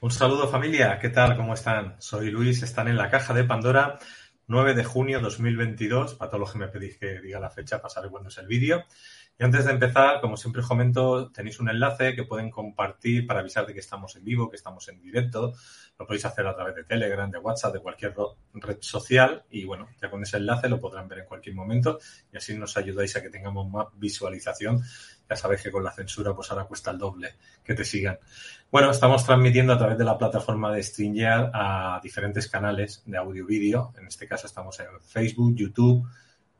Un saludo familia, ¿qué tal? ¿Cómo están? Soy Luis, están en la caja de Pandora, 9 de junio 2022, para todos los que me pedís que diga la fecha para saber cuándo es el vídeo. Y antes de empezar, como siempre os comento, tenéis un enlace que pueden compartir para avisar de que estamos en vivo, que estamos en directo. Lo podéis hacer a través de Telegram, de WhatsApp, de cualquier red social. Y bueno, ya con ese enlace lo podrán ver en cualquier momento y así nos ayudáis a que tengamos más visualización ya sabéis que con la censura pues ahora cuesta el doble que te sigan. Bueno, estamos transmitiendo a través de la plataforma de StreamYard a diferentes canales de audio-vídeo. En este caso estamos en Facebook, YouTube,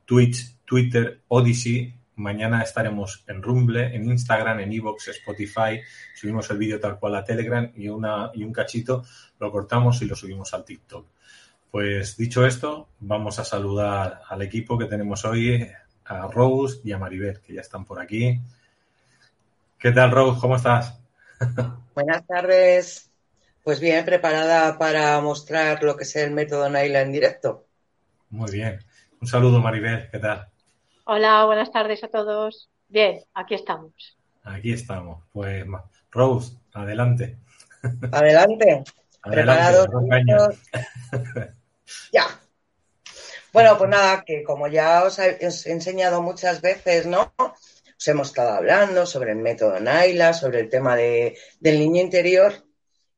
Twitch, Twitter, Odyssey. Mañana estaremos en Rumble, en Instagram, en Evox, Spotify. Subimos el vídeo tal cual a Telegram y, una, y un cachito lo cortamos y lo subimos al TikTok. Pues dicho esto, vamos a saludar al equipo que tenemos hoy, a Rose y a Maribel, que ya están por aquí. ¿Qué tal, Rose? ¿Cómo estás? Buenas tardes. Pues bien, preparada para mostrar lo que es el método Naila en directo. Muy bien. Un saludo, Maribel. ¿Qué tal? Hola, buenas tardes a todos. Bien, aquí estamos. Aquí estamos. Pues, Rose, adelante. Adelante. ¿Preparados? ya. Bueno, pues nada, que como ya os he enseñado muchas veces, ¿no? Os hemos estado hablando sobre el método Naila, sobre el tema de, del niño interior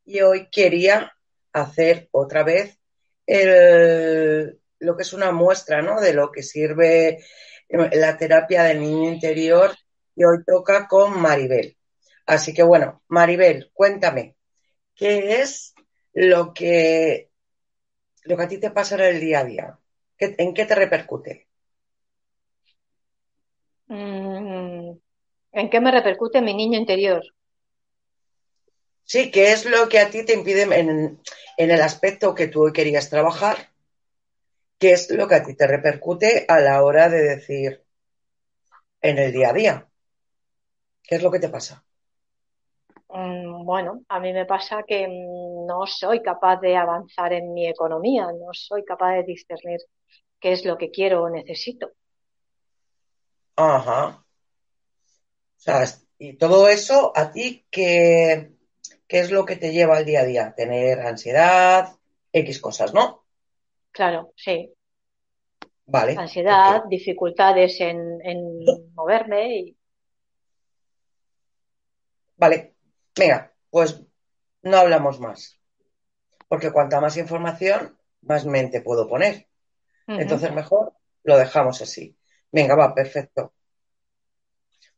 y hoy quería hacer otra vez lo que es una muestra ¿no? de lo que sirve la terapia del niño interior y hoy toca con Maribel. Así que bueno, Maribel, cuéntame, ¿qué es lo que, lo que a ti te pasa en el día a día? ¿En qué te repercute? Mm, ¿En qué me repercute mi niño interior? Sí, ¿qué es lo que a ti te impide en, el aspecto que tú querías trabajar? ¿Qué es lo que a ti te repercute a la hora de decir en el día a día? ¿Qué es lo que te pasa? Mm, bueno, a mí me pasa que no soy capaz de avanzar en mi economía, no soy capaz de discernir qué es lo que quiero o necesito. Ajá. O sea, y todo eso, ¿a ti qué, qué es lo que te lleva al día a día? Tener ansiedad, X cosas, ¿no? Claro, sí. Vale. Ansiedad, dificultades en, en moverme y... Vale, venga, pues no hablamos más. Porque cuanta más información, más mente puedo poner. Entonces mejor lo dejamos así. Venga, va, perfecto.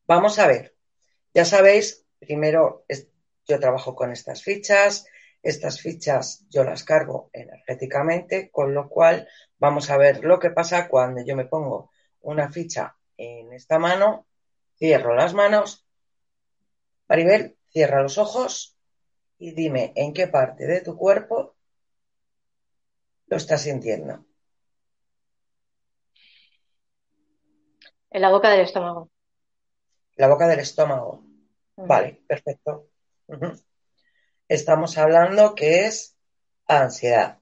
Vamos a ver. Ya sabéis, primero yo trabajo con estas fichas. Estas fichas yo las cargo energéticamente, con lo cual vamos a ver lo que pasa cuando yo me pongo una ficha en esta mano, cierro las manos. Maribel, cierra los ojos y dime en qué parte de tu cuerpo lo estás sintiendo. En la boca del estómago. La boca del estómago. Vale, perfecto. Estamos hablando que es ansiedad.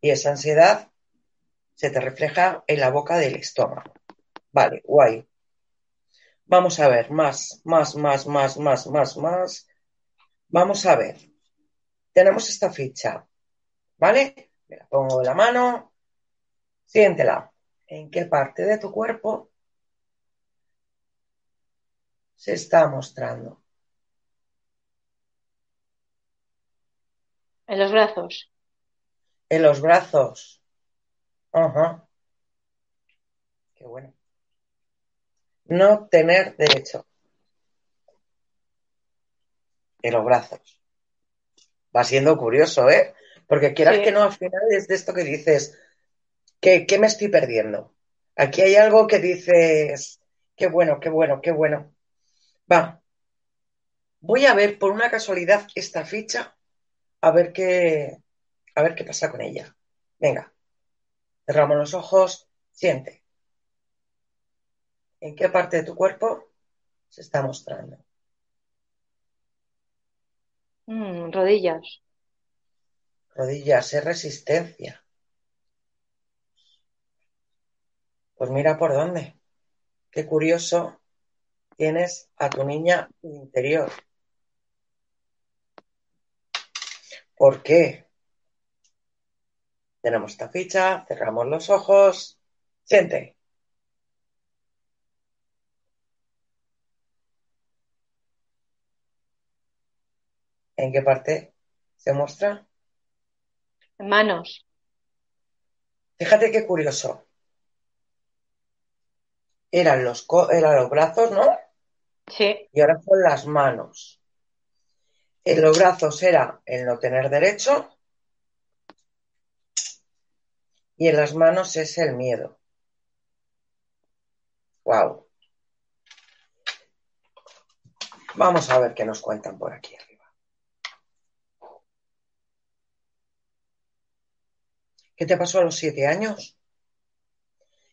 Y esa ansiedad se te refleja en la boca del estómago. Vale, guay. Vamos a ver, más, más, más, más, más, más, más. Vamos a ver. Tenemos esta ficha. ¿Vale? Me la pongo en la mano. Siéntela en qué parte de tu cuerpo se está mostrando. En los brazos. En los brazos. Ajá. Qué bueno. No tener derecho. en los brazos. Va siendo curioso, ¿eh? Porque quieras que no, al final es de esto que dices, ¿qué, ¿qué me estoy perdiendo? Aquí hay algo que dices, qué bueno, qué bueno, qué bueno. Va, voy a ver por una casualidad esta ficha, a ver qué, a ver qué pasa con ella. Venga, cerramos los ojos, siente. ¿En qué parte de tu cuerpo se está mostrando? Mm, rodillas. Rodillas, es resistencia. Pues mira por dónde. Qué curioso. Tienes a tu niña interior. ¿Por qué? Tenemos esta ficha, cerramos los ojos. Siente. ¿En qué parte se muestra? Manos. Fíjate qué curioso. Eran los, eran los brazos, ¿no? Sí. Y ahora son las manos. En los brazos era el no tener derecho y en las manos es el miedo. Wow. Vamos a ver qué nos cuentan por aquí arriba. ¿Qué te pasó a los siete años?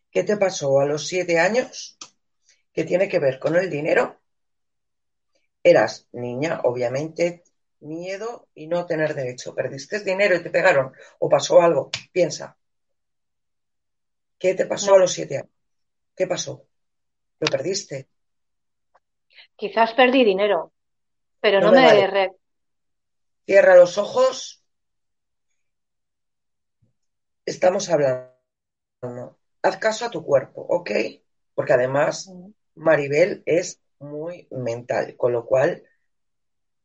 ¿Qué te pasó a los siete años? ¿Qué tiene que ver con el dinero? Eras niña, obviamente, miedo y no tener derecho. Perdiste dinero y te pegaron o pasó algo. Piensa. ¿Qué te pasó a los siete años? ¿Qué pasó? ¿Lo perdiste? Quizás perdí dinero, pero no, me... Cierra los ojos. Estamos hablando. Haz caso a tu cuerpo, ¿ok? Porque además mm. Maribel es muy mental, con lo cual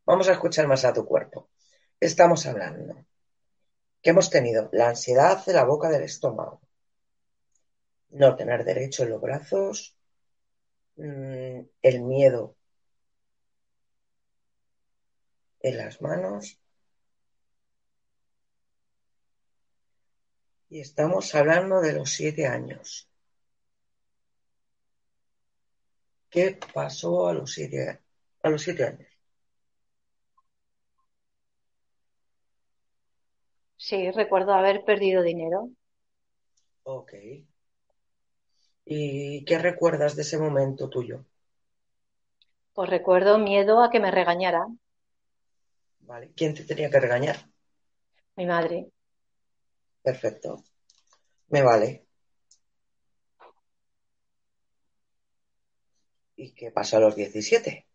vamos a escuchar más a tu cuerpo. Estamos hablando que hemos tenido la ansiedad de la boca del estómago, no tener derecho en los brazos, mm, el miedo en las manos. Y estamos hablando de los siete años. ¿Qué pasó a los siete, a los siete años? Sí, recuerdo haber perdido dinero. Ok. ¿Y qué recuerdas de ese momento tuyo? Pues recuerdo miedo a que me regañara. Vale. ¿Quién te tenía que regañar? Mi madre. Perfecto. Me vale. ¿Y qué pasó a los 17?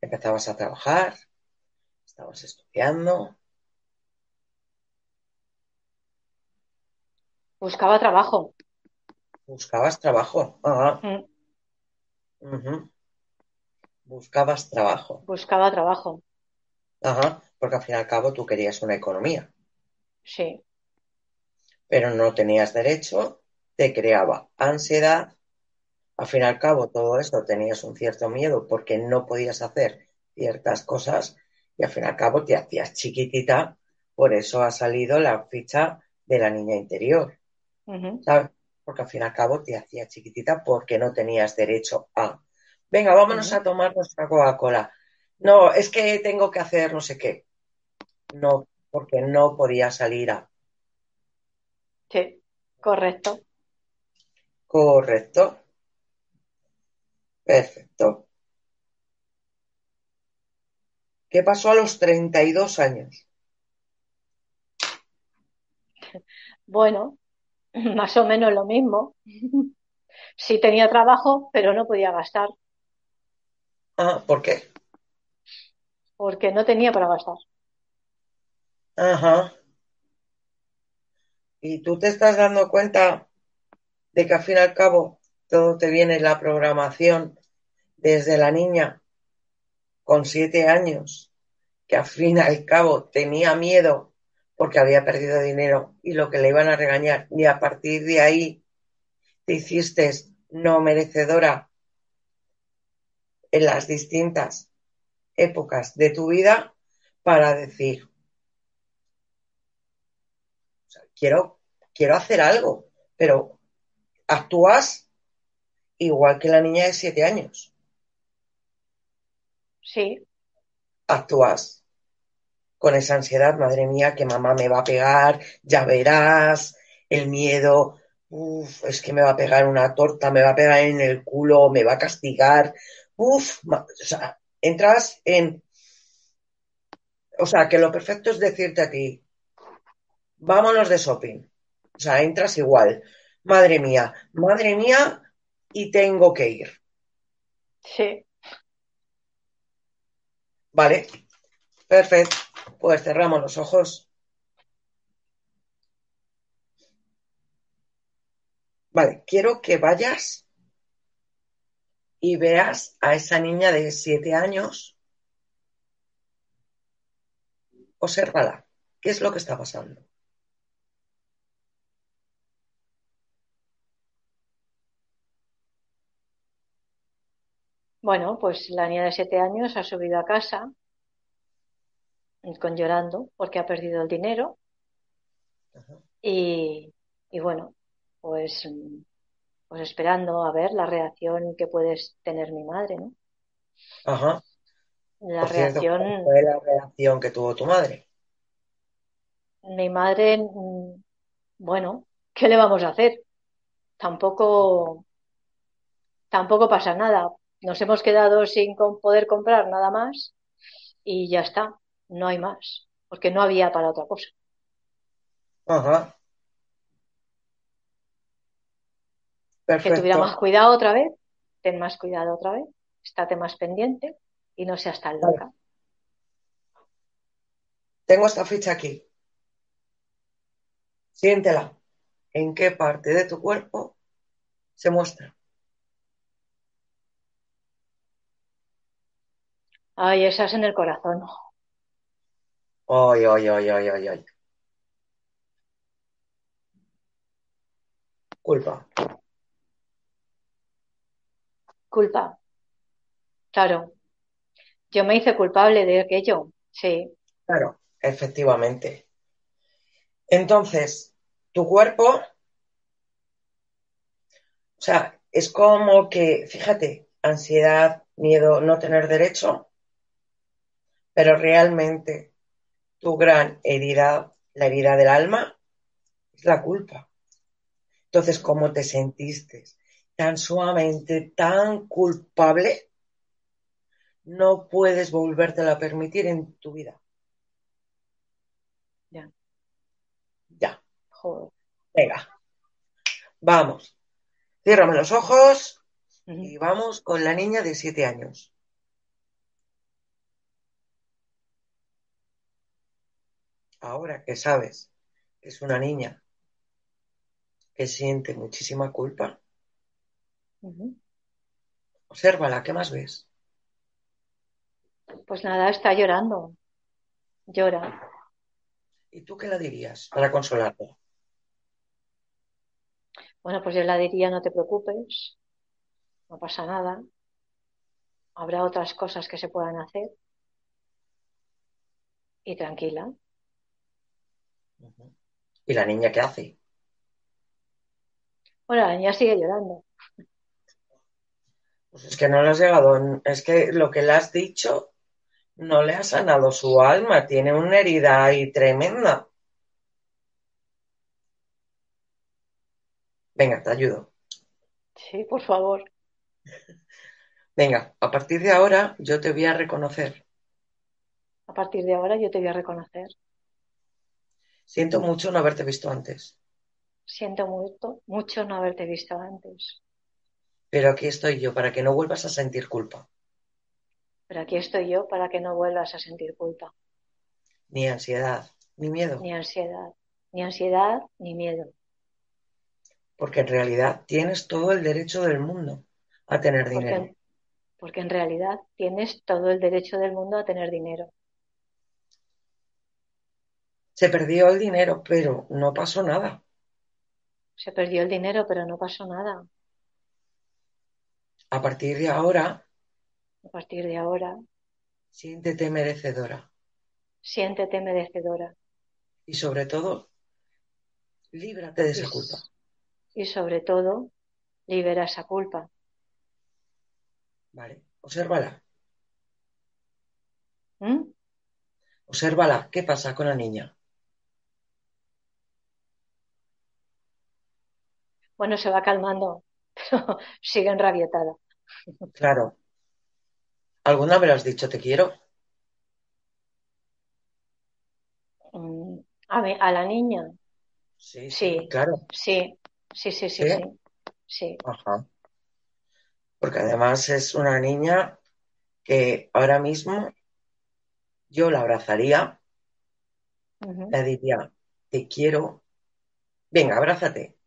Empezabas a trabajar, estabas estudiando. Buscaba trabajo. Buscabas trabajo. Mm. Buscabas trabajo. Buscaba trabajo. Ajá, porque al fin y al cabo tú querías una economía. Sí. Pero no tenías derecho, te creaba ansiedad. Al fin y al cabo todo esto tenías un cierto miedo porque no podías hacer ciertas cosas y al fin y al cabo te hacías chiquitita. Por eso ha salido la ficha de la niña interior. ¿Sabes? Porque al fin y al cabo te hacías chiquitita porque no tenías derecho a. Venga, vámonos a tomar nuestra Coca-Cola no, es que tengo que hacer no sé qué. No, porque no podía salir a. Sí, correcto. Correcto. Perfecto. ¿Qué pasó a los 32 años? Bueno, más o menos lo mismo. Sí tenía trabajo, pero no podía gastar. Ah, ¿por qué? Porque no tenía para gastar. Ajá. Y tú te estás dando cuenta de que al fin y al cabo todo te viene la programación desde la niña con siete años, que al fin y al cabo tenía miedo porque había perdido dinero y lo que le iban a regañar, y a partir de ahí te hiciste no merecedora en las distintas épocas de tu vida para decir, quiero, quiero hacer algo, pero actúas igual que la niña de siete años. Sí. Actúas con esa ansiedad, madre mía, que mamá me va a pegar, ya verás, el miedo, es que me va a pegar una torta, me va a pegar en el culo, me va a castigar. Uf, o sea, entras en... O sea, que lo perfecto es decirte a ti, vámonos de shopping. O sea, entras igual. Madre mía, madre mía, y tengo que ir. Sí. Vale, perfecto. Pues cerramos los ojos. Vale, quiero que vayas y veas a esa niña de siete años. Obsérvala. ¿Qué es lo que está pasando? Bueno, pues la niña de siete años ha subido a casa con llorando porque ha perdido el dinero y, y, bueno, pues, pues esperando a ver la reacción que puede tener mi madre, ¿no? Ajá. La reacción. ¿cuál fue la reacción que tuvo tu madre? Mi madre, mm, bueno, ¿qué le vamos a hacer? Tampoco, tampoco pasa nada. Nos hemos quedado sin poder comprar nada más y ya está. No hay más, porque no había para otra cosa. Ajá. Que tuviera más cuidado otra vez, ten más cuidado otra vez, estate más pendiente y no seas tan loca. Tengo esta ficha aquí. Siéntela. ¿En qué parte de tu cuerpo se muestra? Ay, esa es en el corazón. Ay, ay, ay, ay, ay, ay. Culpa. Culpa. Claro. Yo me hice culpable de aquello. Sí. Claro, efectivamente. Entonces, tu cuerpo, o sea, es como que, fíjate, ansiedad, miedo, no tener derecho, pero realmente tu gran herida, la herida del alma, es la culpa. Entonces, ¿cómo te sentiste? Tan sumamente, tan culpable, no puedes volvértelo a permitir en tu vida. Ya. Ya. Joder. Venga. Vamos. Ciérrame los ojos y vamos con la niña de siete años. Ahora que sabes que es una niña que siente muchísima culpa, Obsérvala, ¿qué más ves? Pues nada, está llorando. Llora. ¿Y tú qué la dirías para consolarla? Bueno, pues yo la diría, no te preocupes, no pasa nada. Habrá otras cosas que se puedan hacer. Y tranquila. ¿Y la niña qué hace? Bueno, la niña sigue llorando. Pues es que no le has llegado, es que lo que le has dicho no le ha sanado su alma, tiene una herida ahí tremenda. Venga, te ayudo. Sí, por favor. Venga, a partir de ahora yo te voy a reconocer. A partir de ahora yo te voy a reconocer. Siento mucho no haberte visto antes. Siento mucho, mucho no haberte visto antes. Pero aquí estoy yo para que no vuelvas a sentir culpa. Pero aquí estoy yo para que no vuelvas a sentir culpa. Ni ansiedad, ni miedo. Ni ansiedad, ni ansiedad, ni miedo. Porque en realidad tienes todo el derecho del mundo a tener dinero. porque en realidad tienes todo el derecho del mundo a tener dinero. Se perdió el dinero, pero no pasó nada. Se perdió el dinero, pero no pasó nada. A partir de ahora, A partir de ahora, siéntete merecedora. siéntete merecedora. Y sobre todo, líbrate de esa culpa. Y sobre todo, libera esa culpa. ¿Vale? Obsérvala. ¿Mm? Obsérvala. ¿Qué pasa con la niña? Bueno, se va calmando, pero sigue enrabietada. Claro. ¿Alguna me lo has dicho te quiero? Mm, A ver, a la niña, Sí, Sí. claro. sí, sí, sí, sí, ¿Sí? sí, sí. Ajá. Porque además es una niña que ahora mismo yo la abrazaría, Ujú. le diría, te quiero. Venga, abrázate.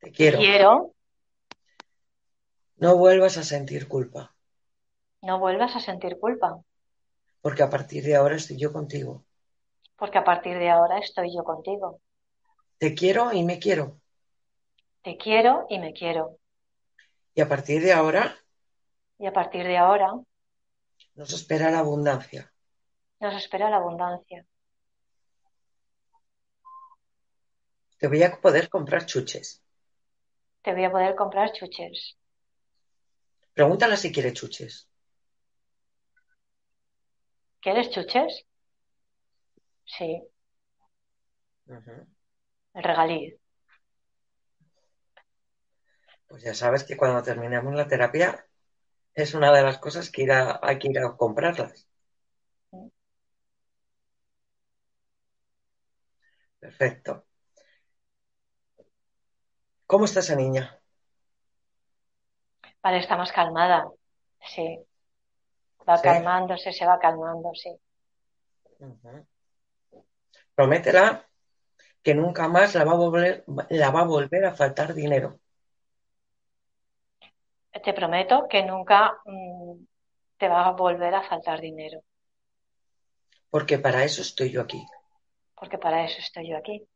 Te quiero. Quiero, No vuelvas a sentir culpa, no vuelvas a sentir culpa, porque a partir de ahora estoy yo contigo. porque a partir de ahora estoy yo contigo. Te quiero y me quiero. Te quiero y me quiero. Y a partir de ahora Y a partir de ahora nos espera la abundancia. nos espera la abundancia. Te voy a poder comprar chuches. Te voy a poder comprar chuches. Pregúntale si quiere chuches. ¿Quieres chuches? Sí, el regalí. Pues ya sabes que cuando terminemos la terapia es una de las cosas que ir a- hay que ir a comprarlas. Perfecto. ¿Cómo está esa niña? Vale, está más calmada. Sí. Va Sí. calmándose, se va calmando, sí. Prométela que nunca más la va a volver, la va a volver a faltar dinero. Te prometo que nunca mm, te va a volver a faltar dinero, Porque para eso estoy yo aquí. porque para eso estoy yo aquí.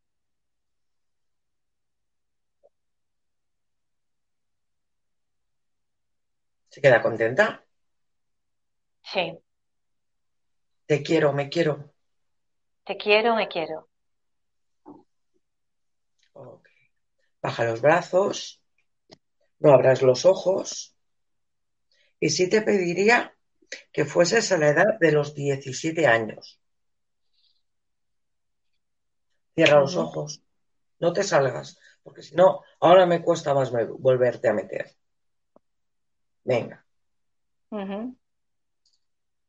¿Se queda contenta? Sí. Te quiero, me quiero. Te quiero, me quiero. Baja los brazos, no abras los ojos. Y sí te pediría que fueses a la edad de los 17 años. Cierra los ojos, no te salgas, porque si no, ahora me cuesta más volverte a meter. Venga.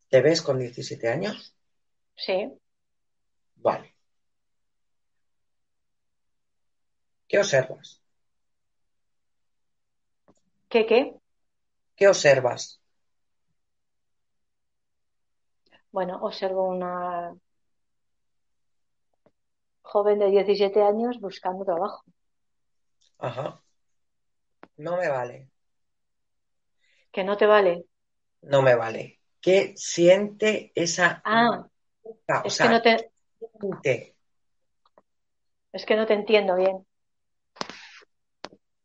¿te ves con 17 años? Sí. Vale. ¿Qué observas? ¿Qué, qué? ¿Qué observas? Bueno, observo una joven de 17 años buscando trabajo. Ajá. No me vale, ¿Que no te vale? no me vale. ¿Qué siente esa... Ah, o es sea, que no te, siente? es que no te entiendo bien.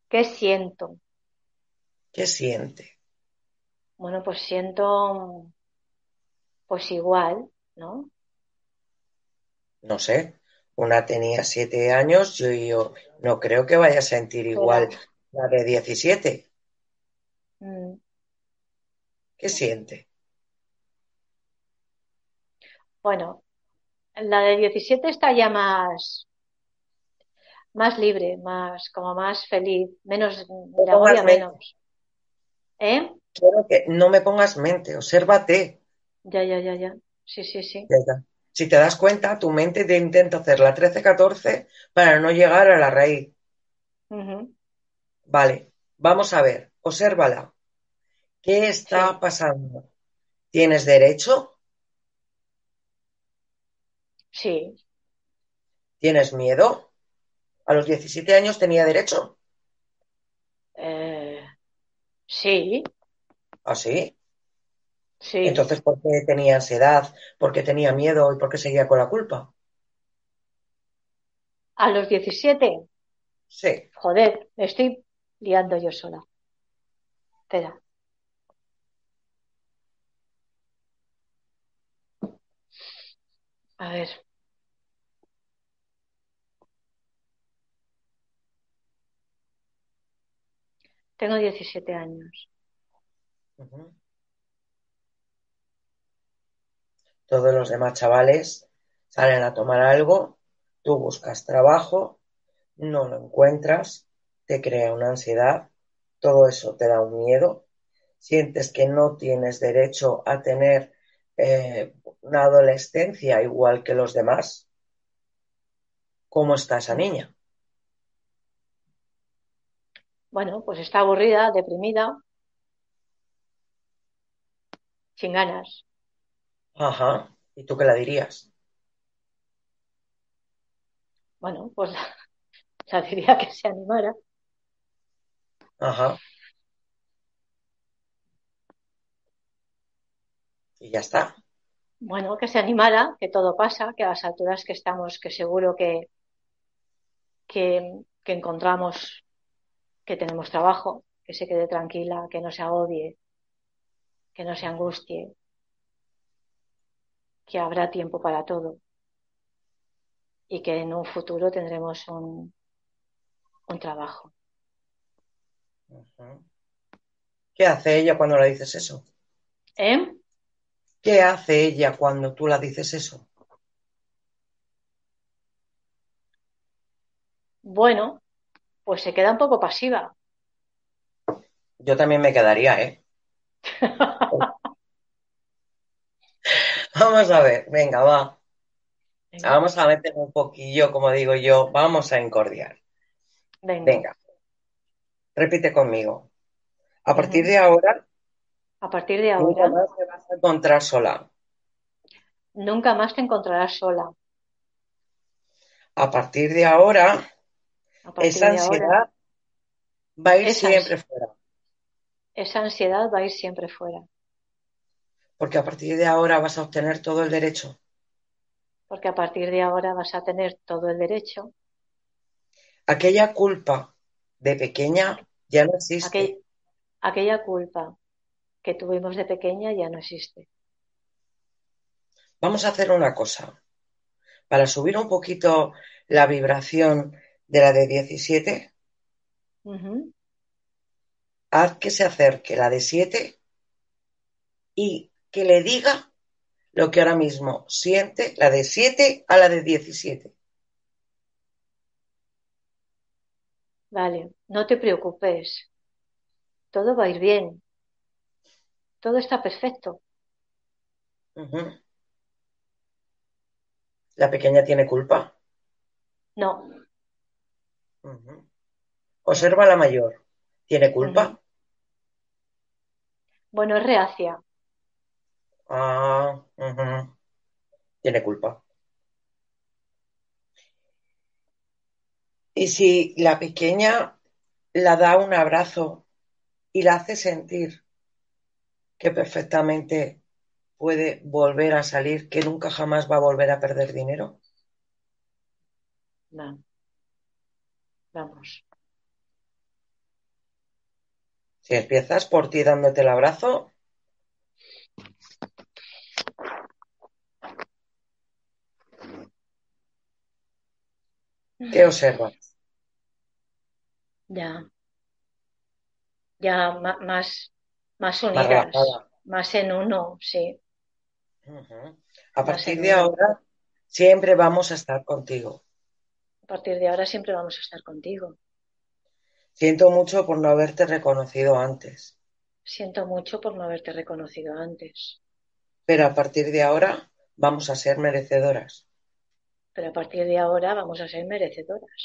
¿Qué siento? ¿Qué siente? Bueno, pues siento, pues igual, ¿no? No sé. Una tenía siete años, yo, yo no creo que vaya a sentir igual Pero, la de 17. mm, ¿Qué siente? bueno, la de 17 está ya más, más libre, más, como más feliz, menos, pongas mente. menos. ¿Eh? Quiero que no me pongas mente, obsérvate. Ya, ya, ya, ya. Sí, sí, sí. Ya. Si te das cuenta, tu mente te intenta hacer la 13-14 para no llegar a la raíz. Vale, vamos a ver, obsérvala. ¿Qué está pasando? ¿Tienes derecho? sí. ¿Tienes miedo? ¿A los 17 años tenía derecho? Eh, sí, ¿Ah, sí? Sí. Entonces, ¿por qué tenía ansiedad? ¿Por qué tenía miedo? ¿Y por qué seguía con la culpa? A los 17, Sí. joder, me estoy liando yo sola. Espera. A ver. Tengo 17 años. Todos los demás chavales salen a tomar algo, tú buscas trabajo, no lo encuentras, te crea una ansiedad, todo eso te da un miedo, sientes que no tienes derecho a tener eh, una adolescencia igual que los demás. ¿Cómo está esa niña? Bueno, pues está aburrida, deprimida, sin ganas. Ajá. ¿Y tú qué la dirías? Bueno, pues la diría que se animara. Ajá. Y ya está. Bueno, que se animara, que todo pasa, que a las alturas que estamos, que seguro que, que, que encontramos, que tenemos trabajo, que se quede tranquila, que no se agobie, que no se angustie, que habrá tiempo para todo y que en un futuro tendremos un, un trabajo. ¿Qué hace ella cuando le dices eso? ¿Eh? ¿Qué hace ella cuando tú la dices eso? Bueno, pues se queda un poco pasiva. Yo también me quedaría, ¿eh? Vamos a ver, venga, va. Venga, Vamos a meter un poquillo, como digo yo, vamos a encordiar. venga. Venga, repite conmigo. A partir de ahora, A partir de nunca ahora, te encontrar sola. nunca más te encontrarás sola. A partir de ahora, partir esa de ahora, ansiedad va a ir siempre fuera. esa ansiedad va a ir siempre fuera. Porque a partir de ahora vas a obtener todo el derecho. Porque a partir de ahora vas a tener todo el derecho. Aquella culpa de pequeña ya no existe. Aquel- aquella culpa que tuvimos de pequeña ya no existe. Vamos a hacer una cosa. Para subir un poquito la vibración de la de 17, Ujú. haz que se acerque la de 7 y que le diga lo que ahora mismo siente la de 7 a la de 17. Vale, no te preocupes. Todo va a ir bien. Todo está perfecto. La pequeña tiene culpa. No. Observa a la mayor. ¿Tiene culpa? Bueno, es reacia. Ah. Tiene culpa. Y si la pequeña la da un abrazo y la hace sentir que perfectamente puede volver a salir, que nunca jamás va a volver a perder dinero. Va. Vamos. Si empiezas por ti dándote el abrazo, ¿qué observas? Ya, ya más, más unidas, más en uno, sí. A más partir de uno. ahora, siempre vamos a estar contigo. A partir de ahora siempre vamos a estar contigo. Siento mucho por no haberte reconocido antes, Siento mucho por no haberte reconocido antes, pero a partir de ahora vamos a ser merecedoras. pero a partir de ahora vamos a ser merecedoras.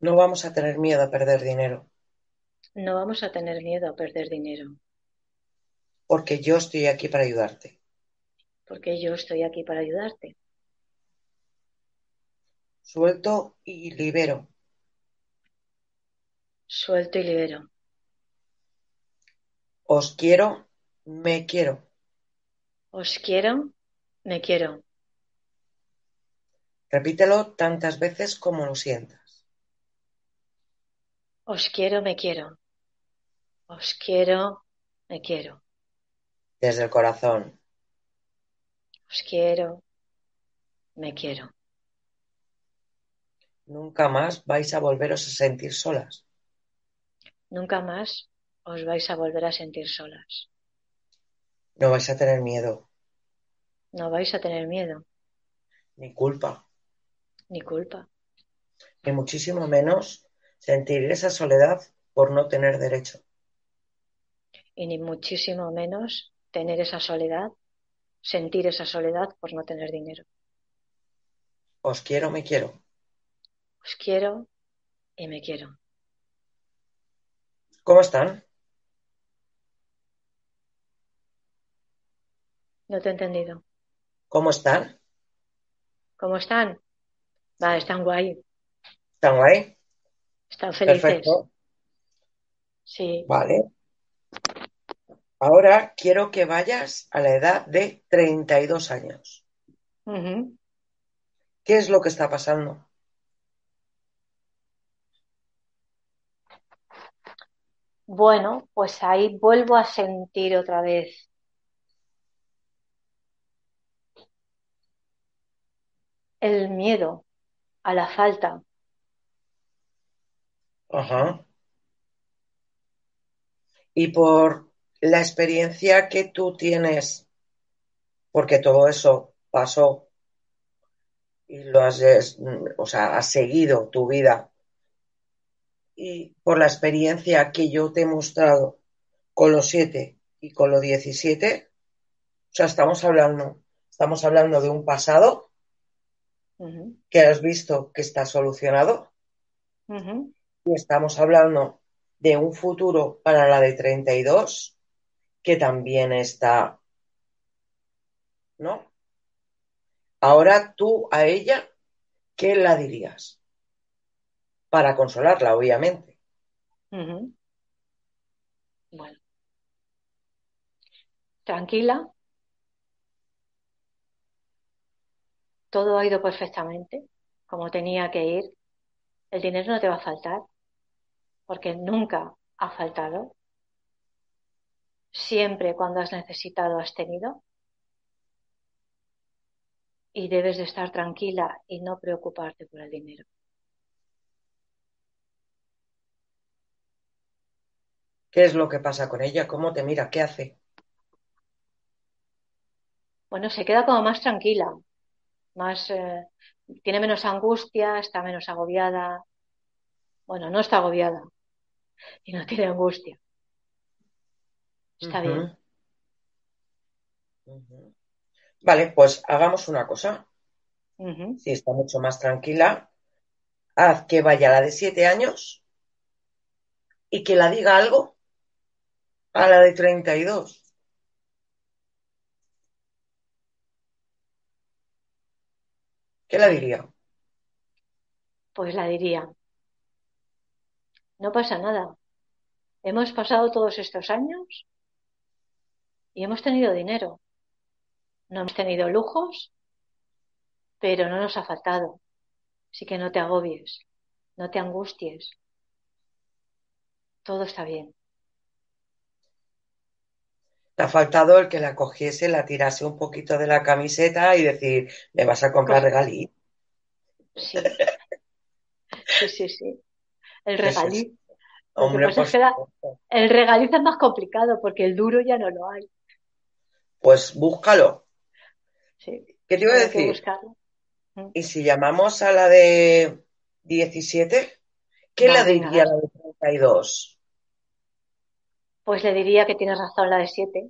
No vamos a tener miedo a perder dinero, No vamos a tener miedo a perder dinero, porque yo estoy aquí para ayudarte. porque yo estoy aquí para ayudarte. Suelto y libero. Suelto y libero. Os quiero me quiero. Os quiero, me quiero. Repítelo tantas veces como lo sientas. Os quiero, me quiero. Os quiero, me quiero. Desde el corazón. Os quiero, me quiero. Nunca más vais a volveros a sentir solas. Nunca más os vais a volver a sentir solas. No vais a tener miedo. No vais a tener miedo. Ni culpa. Ni culpa. Ni muchísimo menos sentir esa soledad por no tener derecho. Y ni muchísimo menos tener esa soledad, sentir esa soledad por no tener dinero. Os quiero, me quiero. Os quiero y me quiero. ¿Cómo están? No te he entendido. ¿Cómo están? ¿Cómo están? Vale, están guay. ¿Están guay? Están felices. Perfecto. Sí. Vale. Ahora quiero que vayas a la edad de 32 años. Ujú. ¿Qué es lo que está pasando? Bueno, pues ahí vuelvo a sentir otra vez el miedo a la falta. Ajá. Y por la experiencia que tú tienes, porque todo eso pasó y lo has, o sea, has seguido tu vida y por la experiencia que yo te he mostrado con los siete y con los 17, o sea, estamos hablando, estamos hablando de un pasado que has visto que está solucionado y estamos hablando de un futuro para la de 32 que también está, ¿no? Ahora tú a ella, ¿qué la dirías? Para consolarla, obviamente. Bueno, tranquila. Todo ha ido perfectamente, como tenía que ir. El dinero no te va a faltar, porque nunca ha faltado. Siempre cuando has necesitado has tenido. Y debes de estar tranquila y no preocuparte por el dinero. ¿Qué es lo que pasa con ella? ¿Cómo te mira? ¿Qué hace? Bueno, se queda como más tranquila, más, eh, tiene menos angustia, está menos agobiada. Bueno, no está agobiada y no tiene angustia. Está bien. Vale, pues hagamos una cosa. Si está mucho más tranquila, haz que vaya la de siete años y que la diga algo a la de 32. ¿Qué la diría? Pues la diría, no pasa nada. Hemos pasado todos estos años y hemos tenido dinero. No hemos tenido lujos, pero no nos ha faltado. Así que no te agobies, no te angusties. Todo está bien. Te ha faltado el que la cogiese, la tirase un poquito de la camiseta y decir, ¿me vas a comprar regalí? Sí, sí, sí, sí. El es. regalí. Hombre, es que la- el regaliz es más complicado porque el duro ya no lo hay. Pues búscalo. Sí, ¿Qué te iba a decir? buscarlo. Y si llamamos a la de 17, ¿qué Va, la diría dale. la de 32? Pues le diría que tienes razón la de siete.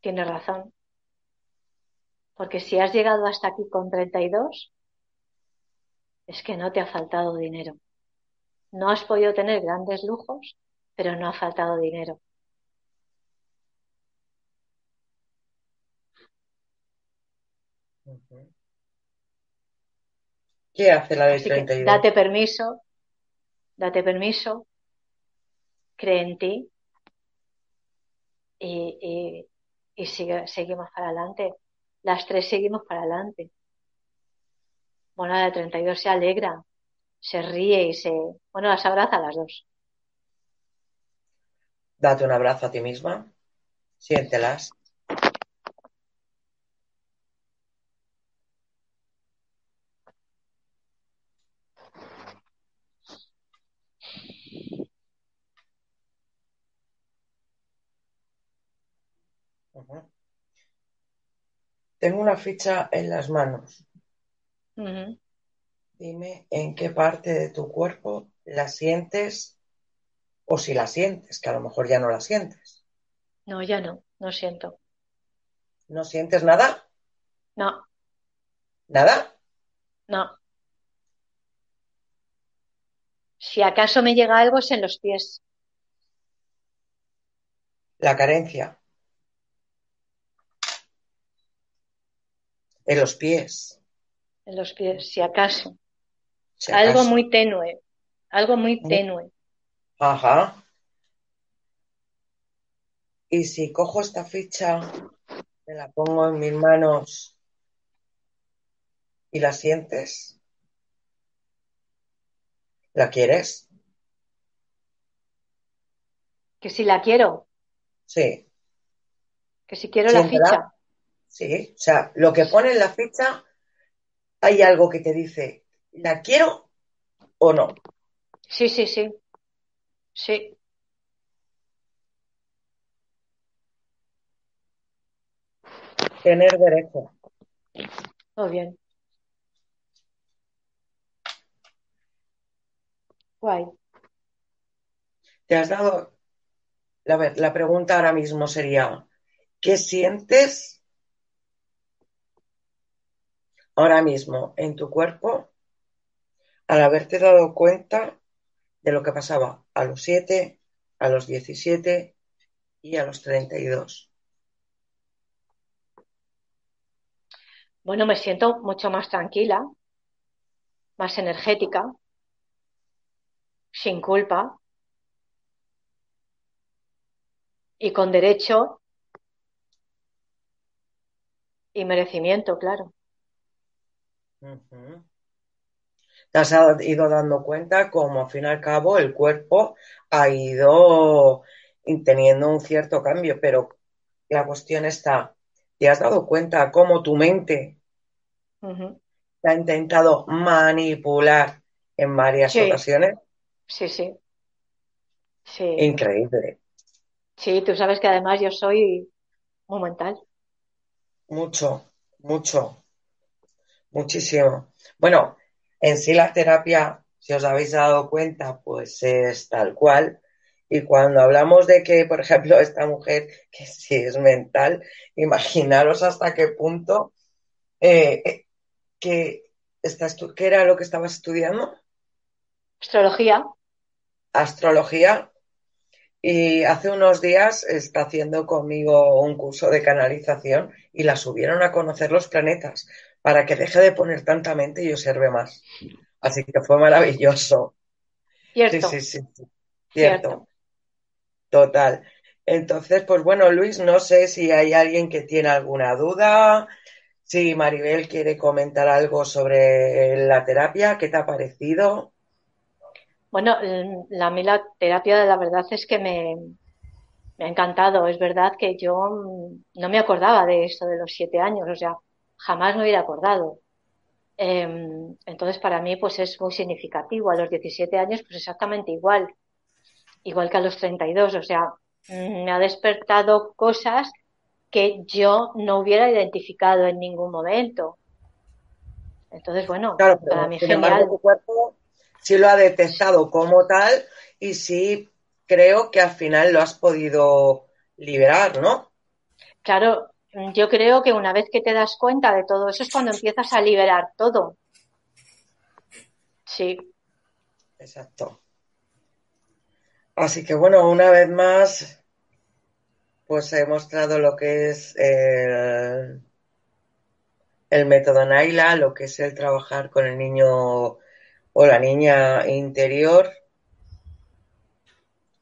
Tienes razón. Porque si has llegado hasta aquí con 32, es que no te ha faltado dinero. No has podido tener grandes lujos, pero no ha faltado dinero. ¿Qué hace la que 32? date permiso, date permiso, cree en ti y, y, sigue, seguimos para adelante. Las tres seguimos para adelante. Bueno, la de 32 se alegra, se ríe y se, bueno, las abraza a las dos. Date un abrazo a ti misma, siéntelas. Tengo una ficha en las manos. Dime en qué parte de tu cuerpo la sientes o si la sientes, que a lo mejor ya no la sientes. No, ya no, no siento. ¿No sientes nada? No. ¿Nada? No. Si acaso me llega algo es en los pies. La carencia. En los pies. En los pies, si acaso. Algo muy tenue. Algo muy tenue. Ajá. Y si cojo esta ficha, me la pongo en mis manos y la sientes, ¿la quieres? Que si la quiero. Sí. Que si quiero la ficha. Sí, o sea, lo que pone en la ficha, hay algo que te dice, ¿la quiero o no? Sí, sí, sí. Sí. Tener derecho. Muy bien. Guay. Te has dado. La, la pregunta ahora mismo sería: ¿qué sientes ahora mismo en tu cuerpo al haberte dado cuenta de lo que pasaba a los 7, a los 17 y a los 32. Bueno, me siento mucho más tranquila, más energética, sin culpa y con derecho y merecimiento, claro. Te has ido dando cuenta como al fin y al cabo el cuerpo ha ido teniendo un cierto cambio, pero la cuestión está, ¿te has dado cuenta cómo tu mente te ha intentado manipular en varias ocasiones? Sí, sí. Sí. Increíble. Sí, tú sabes que además yo soy muy mental. Mucho, mucho. Muchísimo. Bueno, en sí la terapia, si os habéis dado cuenta, pues es tal cual. Y cuando hablamos de que, por ejemplo, esta mujer, que sí es mental, imaginaros hasta qué punto, eh, eh, que ¿qué era lo que estabas estudiando? Astrología. Astrología. Y hace unos días está haciendo conmigo un curso de canalización y la subieron a conocer los planetas para que deje de poner tanta mente y observe más. Así que fue maravilloso. Cierto. Sí, sí, sí. Cierto. Total. Entonces, pues bueno, Luis, no sé si hay alguien que tiene alguna duda, si Maribel quiere comentar algo sobre la terapia, ¿qué te ha parecido? Bueno, la, la terapia la verdad es que me, me ha encantado. Es verdad que yo mm, no me acordaba de esto de los siete años, o sea, jamás me hubiera acordado. Em, entonces, para mí, pues es muy significativo. A los 17 años, pues exactamente igual. Igual que a los 32. O sea, me ha despertado cosas que yo no hubiera identificado en ningún momento. Entonces, bueno, para mí genial. tu cuerpo sí lo ha detectado como tal y sí creo que al final lo has podido liberar, ¿no? Claro, yo creo que una vez que te das cuenta de todo eso es cuando empiezas a liberar todo. Sí. Exacto. Así que bueno, una vez más, pues he mostrado lo que es el, método Naila, lo que es el trabajar con el niño o la niña interior,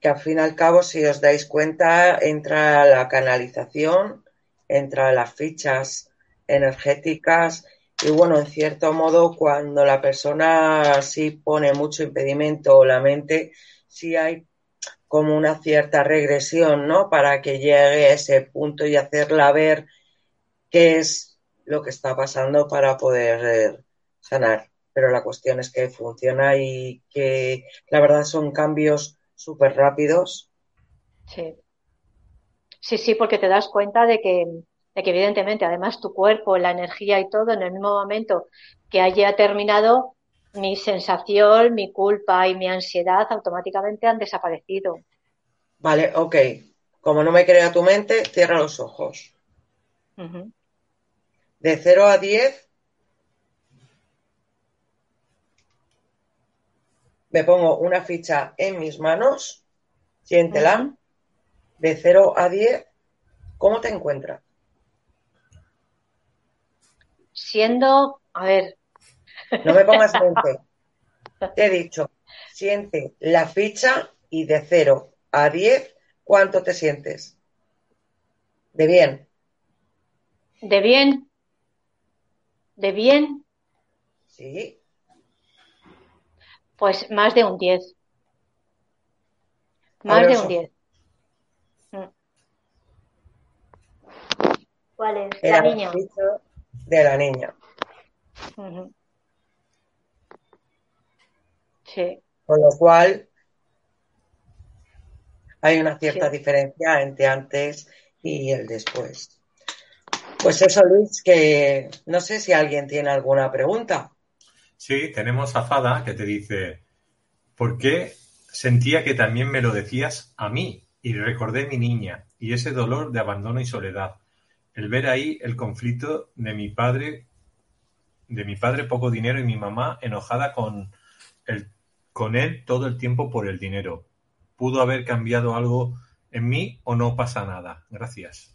que al fin y al cabo, si os dais cuenta, entra la canalización, entra las fichas energéticas y bueno, en cierto modo, cuando la persona sí pone mucho impedimento o la mente, sí hay como una cierta regresión, ¿no? Para que llegue a ese punto y hacerla ver qué es lo que está pasando para poder eh, sanar. Pero la cuestión es que funciona y que la verdad son cambios súper rápidos. Sí. Sí, sí, porque te das cuenta de que, de que evidentemente además tu cuerpo, la energía y todo en el mismo momento que haya terminado, mi sensación, mi culpa y mi ansiedad automáticamente han desaparecido. Vale, ok. Como no me crea tu mente, cierra los ojos. De 0 a 10, me pongo una ficha en mis manos, siéntela. De 0 a 10, ¿cómo te encuentras? Siendo, a ver, no me pongas mente. Te he dicho, siente la ficha y de 0 a 10, ¿cuánto te sientes? De bien. ¿De bien? ¿De bien? Sí. Pues más de un 10. Más de un 10. Mm. ¿Cuál es? La, niña. De la niña. Con lo cual, hay una cierta diferencia entre antes y el después. Pues eso, Luis, que no sé si alguien tiene alguna pregunta. Sí, tenemos a Fada que te dice, ¿por qué sentía que también me lo decías a mí? Y recordé mi niña y ese dolor de abandono y soledad. El ver ahí el conflicto de mi padre, de mi padre poco dinero y mi mamá enojada con con él todo el tiempo por el dinero. ¿Pudo haber cambiado algo en mí o no pasa nada? Gracias.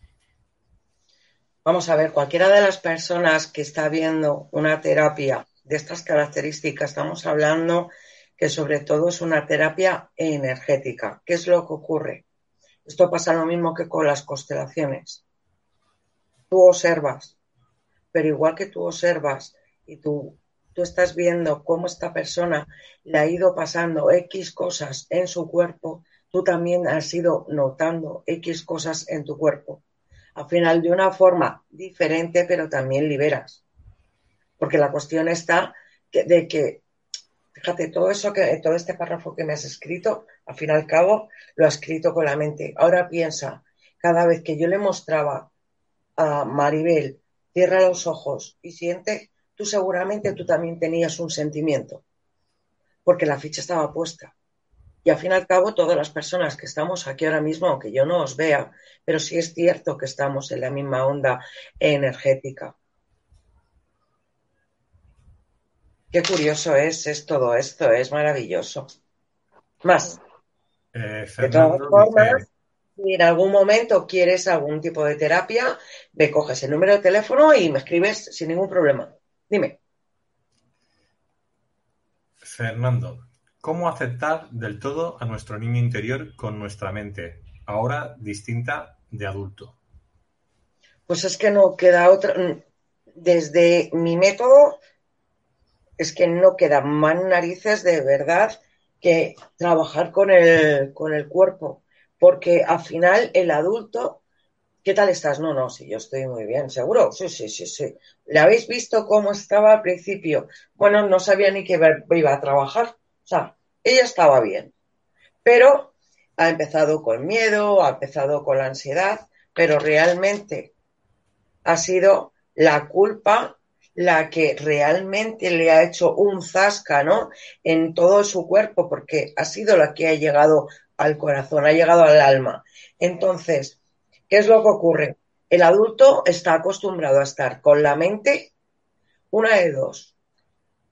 Vamos a ver, cualquiera de las personas que está viendo una terapia de estas características, estamos hablando que sobre todo es una terapia energética. ¿Qué es lo que ocurre? Esto pasa lo mismo que con las constelaciones. Tú observas, pero igual que tú observas y tú tú estás viendo cómo esta persona le ha ido pasando X cosas en su cuerpo, tú también has ido notando X cosas en tu cuerpo. Al final, de una forma diferente, pero también liberas. Porque la cuestión está de que, fíjate, todo eso que, todo este párrafo que me has escrito, al fin y al cabo, lo ha escrito con la mente. Ahora piensa, cada vez que yo le mostraba a Maribel, cierra los ojos y siente, tú seguramente tú también tenías un sentimiento, porque la ficha estaba puesta. Y al fin y al cabo, todas las personas que estamos aquí ahora mismo, aunque yo no os vea, pero sí es cierto que estamos en la misma onda energética. Qué curioso es, es todo esto, es maravilloso. Más. Eh, de todas formas, si en algún momento quieres algún tipo de terapia, me coges el número de teléfono y me escribes sin ningún problema. Dime. Fernando, ¿cómo aceptar del todo a nuestro niño interior con nuestra mente, ahora distinta de adulto? Pues es que no queda otra. Desde mi método, es que no queda más narices de verdad que trabajar con el, con el cuerpo, porque al final el adulto ¿Qué tal estás? No, no, sí, yo estoy muy bien, seguro. Sí, sí, sí, sí. ¿Le habéis visto cómo estaba al principio? Bueno, no sabía ni que iba a trabajar. O sea, ella estaba bien. Pero ha empezado con miedo, ha empezado con la ansiedad, pero realmente ha sido la culpa la que realmente le ha hecho un zasca, ¿no? En todo su cuerpo, porque ha sido la que ha llegado al corazón, ha llegado al alma. Entonces, ¿Qué es lo que ocurre? El adulto está acostumbrado a estar con la mente, una de dos,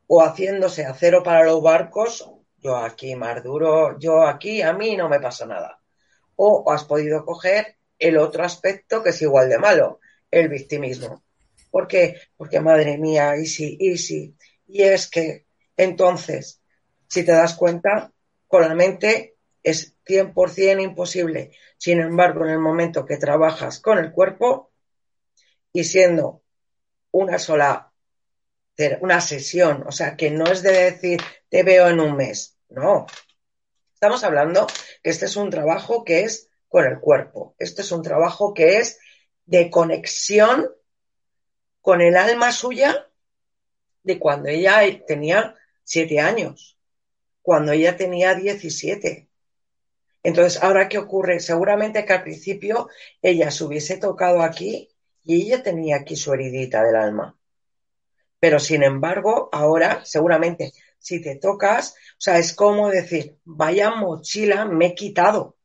o haciéndose acero para los barcos, yo aquí más duro, yo aquí, a mí no me pasa nada. O has podido coger el otro aspecto que es igual de malo, el victimismo. ¿Por qué? Porque madre mía, easy, easy. Y es que entonces, si te das cuenta, con la mente es 100% imposible. Sin embargo, en el momento que trabajas con el cuerpo y siendo una sola, una sesión, o sea, que no es de decir te veo en un mes, no. Estamos hablando que este es un trabajo que es con el cuerpo, este es un trabajo que es de conexión con el alma suya de cuando ella tenía siete años, cuando ella tenía diecisiete. Entonces, ¿ahora qué ocurre? Seguramente que al principio ella se hubiese tocado aquí y ella tenía aquí su heridita del alma. Pero sin embargo, ahora seguramente si te tocas, o sea, es como decir, vaya mochila me he quitado.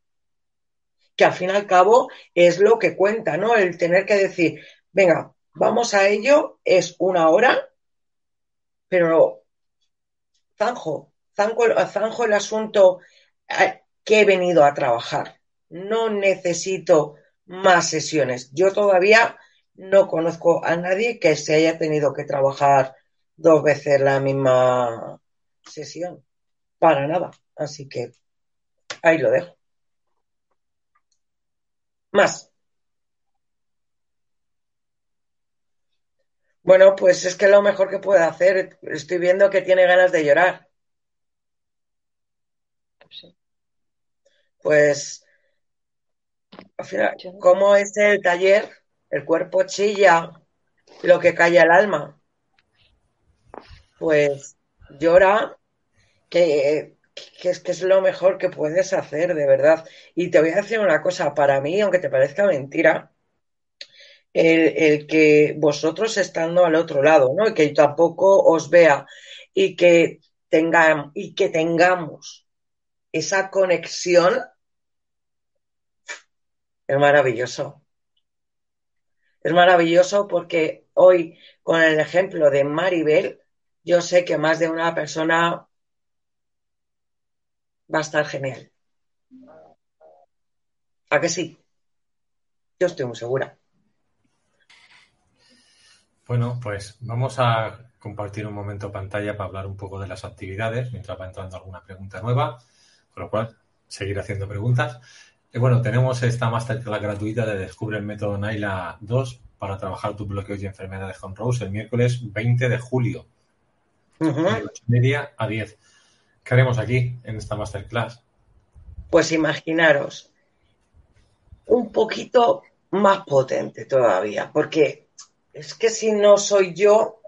Que al fin y al cabo es lo que cuenta, ¿no? El tener que decir, venga, vamos a ello, es una hora, pero zanjo, zanjo, zanjo el asunto eh, que he venido a trabajar. No necesito más sesiones. Yo todavía no conozco a nadie que se haya tenido que trabajar dos veces la misma sesión. Para nada. Así que ahí lo dejo. Más. Bueno, pues es que lo mejor que puede hacer, estoy viendo que tiene ganas de llorar. Pues, al final, ¿cómo es el taller? El cuerpo chilla, lo que calla el alma. Pues llora, que, es que es lo mejor que puedes hacer, de verdad. Y te voy a decir una cosa, para mí, aunque te parezca mentira, el, que vosotros estando al otro lado, ¿no? Y que tampoco os vea y que, y que tengamos esa conexión es maravilloso. Es maravilloso porque hoy, con el ejemplo de Maribel, yo sé que más de una persona va a estar genial. ¿A que sí? Yo estoy muy segura. Bueno, pues vamos a compartir un momento pantalla para hablar un poco de las actividades mientras va entrando alguna pregunta nueva, con lo cual seguir haciendo preguntas. Y bueno, tenemos esta masterclass gratuita de Descubre el método Naila 2 para trabajar tus bloqueos y enfermedades con Rose el miércoles 20 de julio, de 8 media a 10. ¿Qué haremos aquí en esta masterclass? Pues imaginaros, un poquito más potente todavía, porque es que si no soy yo,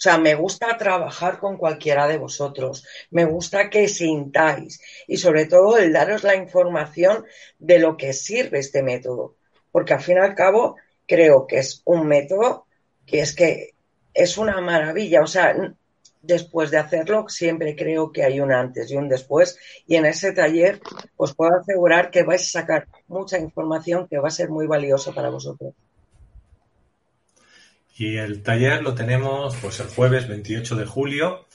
o sea, me gusta trabajar con cualquiera de vosotros, me gusta que sintáis y sobre todo el daros la información de lo que sirve este método, porque al fin y al cabo creo que es un método que es que es una maravilla, o sea, después de hacerlo siempre creo que hay un antes y un después y en ese taller os puedo asegurar que vais a sacar mucha información que va a ser muy valiosa para vosotros. Y el taller lo tenemos pues el jueves 28 de julio.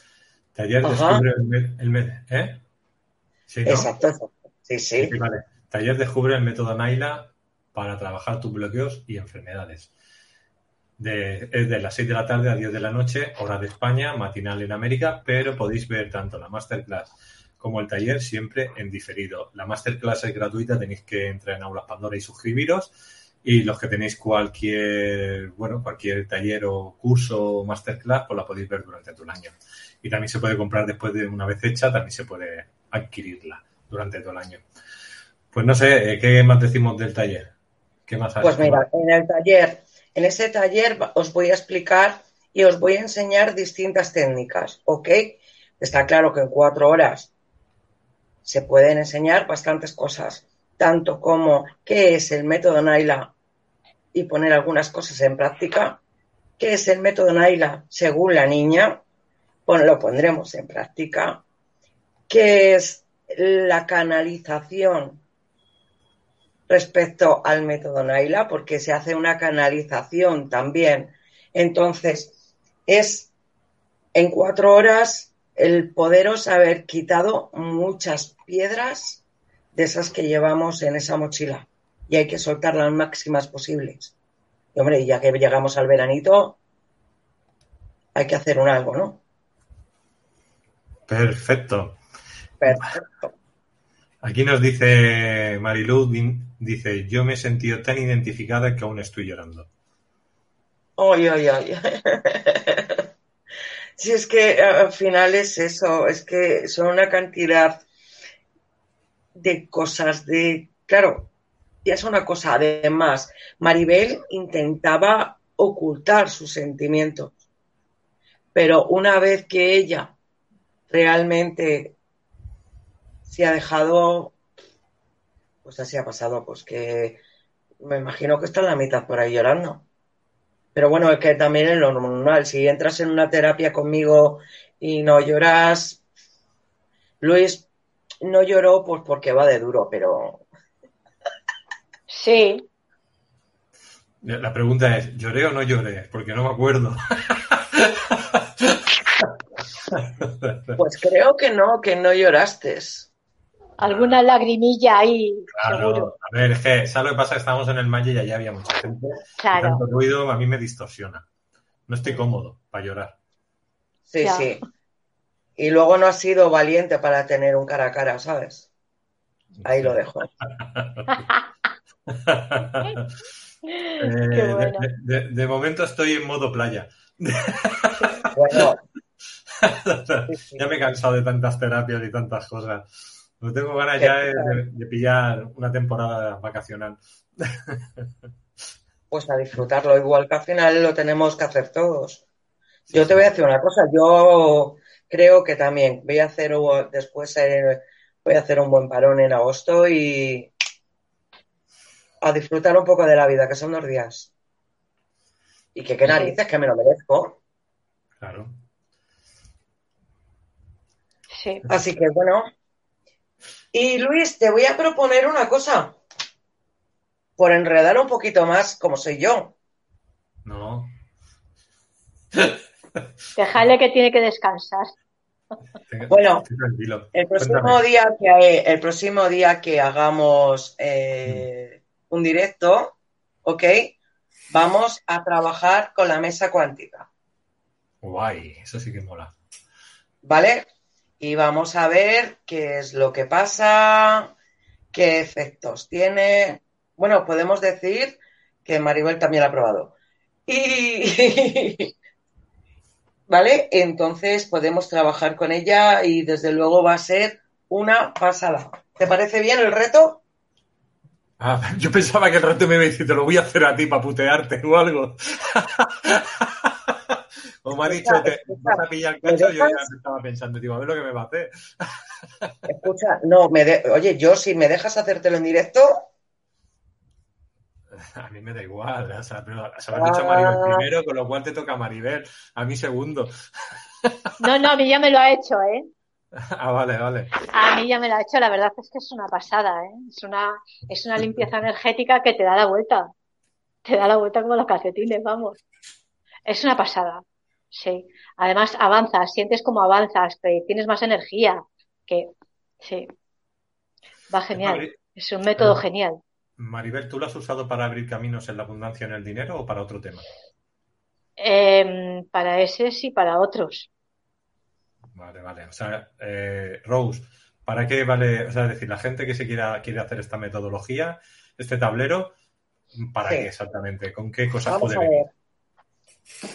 Taller descubre el, método. ¿eh? ¿Sí, Exacto, Sí, sí. Taller descubre el método Naila para trabajar tus bloqueos y enfermedades. De, es de las 6 de la tarde a 10 de la noche, hora de España, matinal en América, pero podéis ver tanto la masterclass como el taller siempre en diferido. La masterclass es gratuita, tenéis que entrar en Aulas Pandora y suscribiros y los que tenéis cualquier, bueno, cualquier taller o curso o masterclass, pues la podéis ver durante todo el año. Y también se puede comprar después de una vez hecha, también se puede adquirirla durante todo el año. Pues no sé, eh, ¿qué más decimos del taller? ¿Qué más Pues mira, en el taller, en ese taller os voy a explicar y os voy a enseñar distintas técnicas, ¿ok? Está claro que en cuatro horas se pueden enseñar bastantes cosas, tanto como qué es el método Naila y poner algunas cosas en práctica. ¿Qué es el método Naila según la niña? Bueno, lo pondremos en práctica. ¿Qué es la canalización respecto al método Naila? Porque se hace una canalización también. Entonces, es en cuatro horas el poderos haber quitado muchas piedras de esas que llevamos en esa mochila y hay que soltar las máximas posibles. Y hombre, ya que llegamos al veranito, hay que hacer un algo, ¿no? Perfecto. Perfecto. Aquí nos dice Marilu, dice, yo me he sentido tan identificada que aún estoy llorando. Ay, ay, ay. Si es que al final es eso, es que son una cantidad de cosas, de, claro, es una cosa. Además, Maribel intentaba ocultar sus sentimientos, pero una vez que ella realmente se ha dejado, pues así ha pasado, pues que me imagino que está en la mitad por ahí llorando. Pero bueno, es que también es lo normal. Si entras en una terapia conmigo y no lloras, Luis no lloró pues porque va de duro, pero... Sí. La pregunta es, ¿lloré o no lloré? Porque no me acuerdo. Pues creo que no, que no lloraste alguna lagrimilla ahí. Claro, a ver, es que, ¿sabes lo que pasa? Estábamos en el Malle y allí había mucha gente. Claro. Tanto ruido a mí me distorsiona. No estoy cómodo para llorar. Sí, sí. Y luego no has sido valiente para tener un cara a cara, ¿sabes? Ahí lo dejo. Eh, de, momento estoy en modo playa. bueno. ya me he cansado de tantas terapias y tantas cosas. No tengo ganas ya de, pillar una temporada vacacional. Pues a disfrutarlo, igual que al final lo tenemos que hacer todos. Yo te voy a decir una cosa, yo creo que también voy a hacer después voy a hacer un buen parón en agosto y a disfrutar un poco de la vida, que son dos días. Y que qué narices, que me lo merezco. Claro. Sí. Así que bueno, y Luis, te voy a proponer una cosa. Por enredar un poquito más, como soy yo. No. Déjale que tiene que descansar. Bueno, el próximo, día que, el próximo día que hagamos eh, un directo, ¿ok? Vamos a trabajar con la mesa cuántica. Guay, eso sí que mola. ¿Vale? y vamos a ver qué es lo que pasa, qué efectos tiene. Bueno, podemos decir que Maribel también ha probado. Y ¿vale? Entonces podemos trabajar con ella y desde luego va a ser una pasada. ¿Te parece bien el reto? Ah, yo pensaba que el reto me iba a decir, te lo voy a hacer a ti para putearte o algo. O me ha dicho que vas a pillar el cacho, yo ya estaba pensando, digo, a ver lo que me va a hacer. Escucha, no, me oye, yo si me dejas hacértelo en directo. A mí me da igual, o sea, pero se lo has dicho a Maribel ah. primero, con lo cual te toca a Maribel, a mí segundo. No, no, a mí ya me lo ha hecho, ¿eh? Ah, vale, vale. A mí ya me lo ha hecho, la verdad es que es una pasada, ¿eh? Es una, es una limpieza energética que te da la vuelta. Te da la vuelta como los calcetines, vamos. Es una pasada. Sí. Además, avanzas, sientes como avanzas, que tienes más energía. Que sí. Va genial. es un método genial. Maribel, ¿tú lo has usado para abrir caminos en la abundancia en el dinero o para otro tema? Em, para ese sí, para otros. Vale, vale. O sea, eh, Rose, ¿para qué vale? O sea, es decir, la gente que se quiera quiere hacer esta metodología, este tablero, ¿para qué exactamente? ¿Con qué cosas puede venir?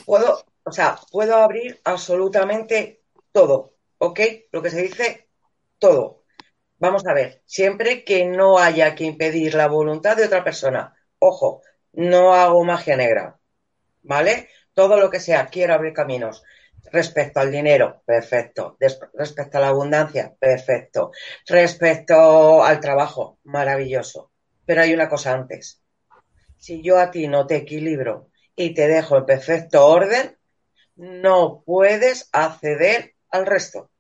Puedo, o sea, puedo abrir absolutamente todo, ¿ok? Lo que se dice todo. Vamos a ver, siempre que no haya que impedir la voluntad de otra persona. Ojo, no hago magia negra, ¿vale? Todo lo que sea, quiero abrir caminos. Respecto al dinero, perfecto. respecto a la abundancia, perfecto. Respecto al trabajo, maravilloso. Pero hay una cosa antes. Si yo a ti no te equilibro y te dejo en perfecto orden, no puedes acceder al resto.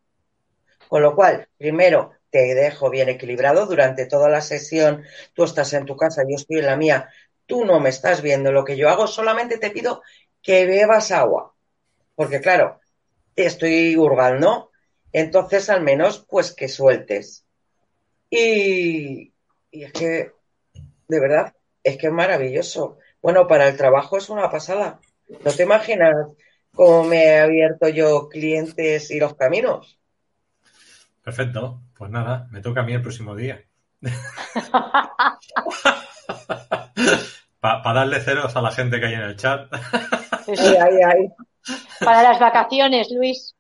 Con lo cual, primero te dejo bien equilibrado durante toda la sesión. Tú estás en tu casa, yo estoy en la mía. Tú no me estás viendo lo que yo hago, solamente te pido que bebas agua. Porque claro, estoy hurgando. Entonces, al menos, pues que sueltes. Y, y es que, de verdad, es que es maravilloso. Bueno, para el trabajo es una pasada. No te imaginas cómo me he abierto yo clientes y los caminos. Perfecto. Pues nada, me toca a mí el próximo día. Para darle ceros a la gente que hay en el chat. Para las vacaciones, Luis.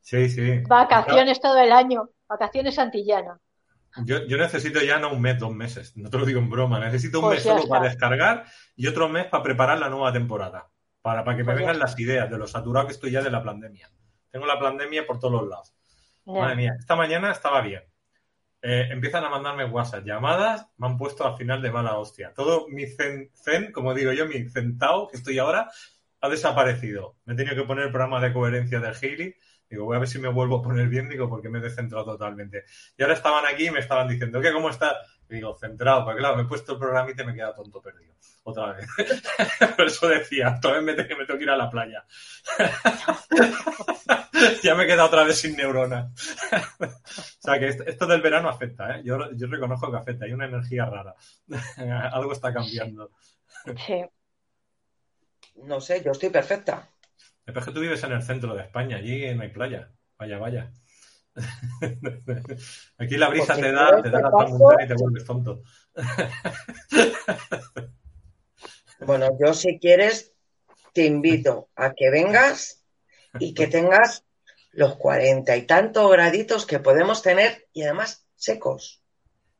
Sí, sí. Vacaciones todo el año. Vacaciones antillanas. Yo, necesito ya no un mes, dos meses. No te lo digo en broma. Necesito un pues mes solo para descargar y otro mes para preparar la nueva temporada. Para, para que me pues vengan las ideas de lo saturado que estoy ya de la pandemia. Tengo la pandemia por todos los lados. Madre mía, esta mañana estaba bien. Eh, empiezan a mandarme WhatsApp, llamadas, me han puesto al final de mala hostia. Todo mi zen, zen como digo yo, mi centao que estoy ahora, ha desaparecido. Me he tenido que poner el programa de coherencia del Healy. Digo, voy a ver si me vuelvo a poner bien, digo, porque me he descentrado totalmente. Y ahora estaban aquí y me estaban diciendo, ¿qué? ¿Cómo está? digo, centrado, porque claro, me he puesto el programa y te me queda tonto perdido. Otra vez. Por eso decía, vez me, tengo que ir a la playa. ya me he quedado otra vez sin neuronas. o sea que esto del verano afecta, ¿eh? Yo, reconozco que afecta, hay una energía rara. Algo está cambiando. Sí. No sé, yo estoy perfecta. Es que tú vives en el centro de España, allí no hay playa. Vaya, vaya. Aquí la brisa te da, te da la y te vuelves tonto. Bueno, yo si quieres te invito a que vengas y que tengas los cuarenta y tantos graditos que podemos tener y además secos.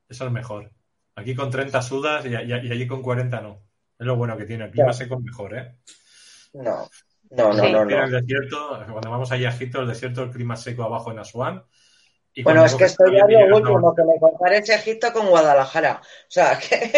Eso es mejor. Aquí con 30 sudas y, allí con 40 no. Es lo bueno que tiene. El clima seco es mejor, ¿eh? No, no, no, no, no. El desierto, cuando vamos allá a Egipto, el desierto, el clima seco abajo en Asuán bueno, es que estoy ya lo último, que me compares Egipto con Guadalajara. O sea, que...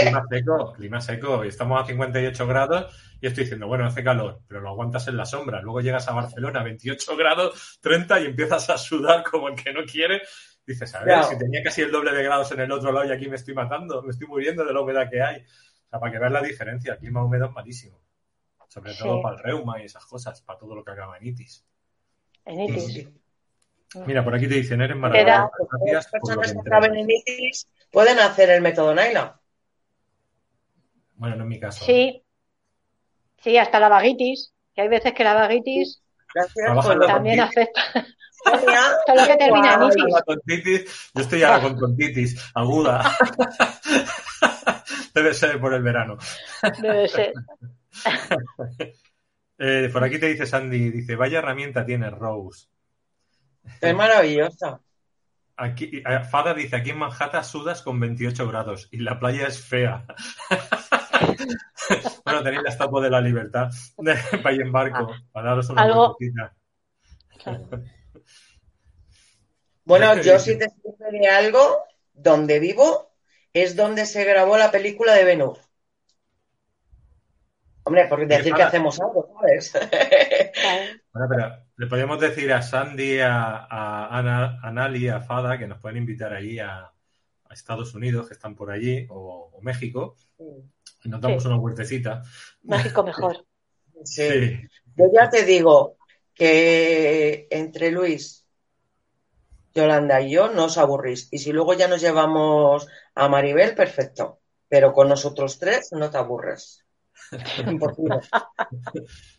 clima seco, clima seco. Estamos a 58 grados y estoy diciendo, bueno, hace calor, pero lo aguantas en la sombra. Luego llegas a Barcelona, 28 grados, 30 y empiezas a sudar como el que no quiere. Dices, a ver, si tenía casi el doble de grados en el otro lado y aquí me estoy matando, me estoy muriendo de la humedad que hay. O sea, para que veas la diferencia, el clima húmedo es malísimo. Sobre todo para el reuma y esas cosas, para todo lo que acaba en itis. En itis. Mira, por aquí te dicen, eres maravilloso. Las personas que acaben en itis pueden hacer el método Naila. Bueno, no es mi caso. Sí. Sí, hasta la vagitis. Que hay veces que la vagitis también afecta. Todo lo que termina en itis. Yo estoy ahora con tontitis aguda. Debe ser por el verano. Debe ser. Eh, por aquí te dice Sandy, dice, vaya herramienta tiene Rose. Es maravillosa. Aquí, eh, Fada dice, aquí en Manhattan sudas con 28 grados y la playa es fea. bueno, tenéis la estatua de la libertad para ir en barco, ah. para daros una ¿Algo? Bueno, yo si te sirve de algo, donde vivo es donde se grabó la película de Ben Hombre, por decir que hacemos algo, ¿sabes? bueno, pero le podemos decir a Sandy, a, a, Nali, a Fada, que nos pueden invitar allí a, Estados Unidos, que están por allí, o, México, y nos damos una huertecita. México mejor. Sí. Yo ya te digo que entre Luis, Yolanda y yo nos aburrís. Y si luego ya nos llevamos a Maribel, perfecto. Pero con nosotros tres no te aburres.